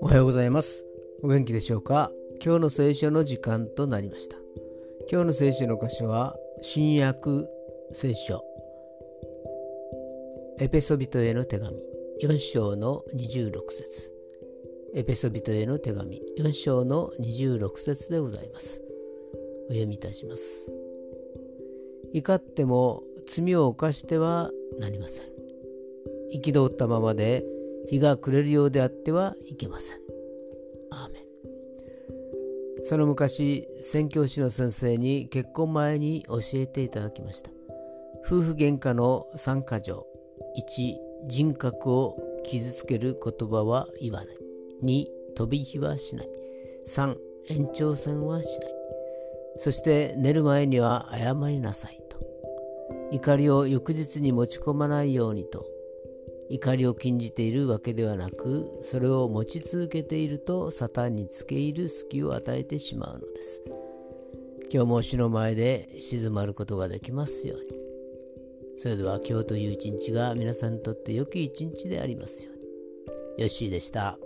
おはようございます。お元気でしょうか？今日の聖書の時間となりました。今日の聖書の箇所は新約聖書。エペソビトへの手紙。4章の26節。エペソビトへの手紙。4章の26節でございます。お読みいたします。怒っても罪を犯してはなりません。憤ったままで日が暮れるようであってはいけません。アーメン。その昔宣教師の先生に結婚前に教えていただきました。夫婦喧嘩の3か条1人格を傷つける言葉は言わない。2飛び火はしない。3延長戦はしない。そして寝る前には謝りなさい。怒りを翌日に持ち込まないようにと。怒りを禁じているわけではなくそれを持ち続けているとサタンにつけ入る隙を与えてしまうのです。今日も死の前で静まることができますように。それでは今日という一日が皆さんにとって良き一日でありますように。よッしーでした。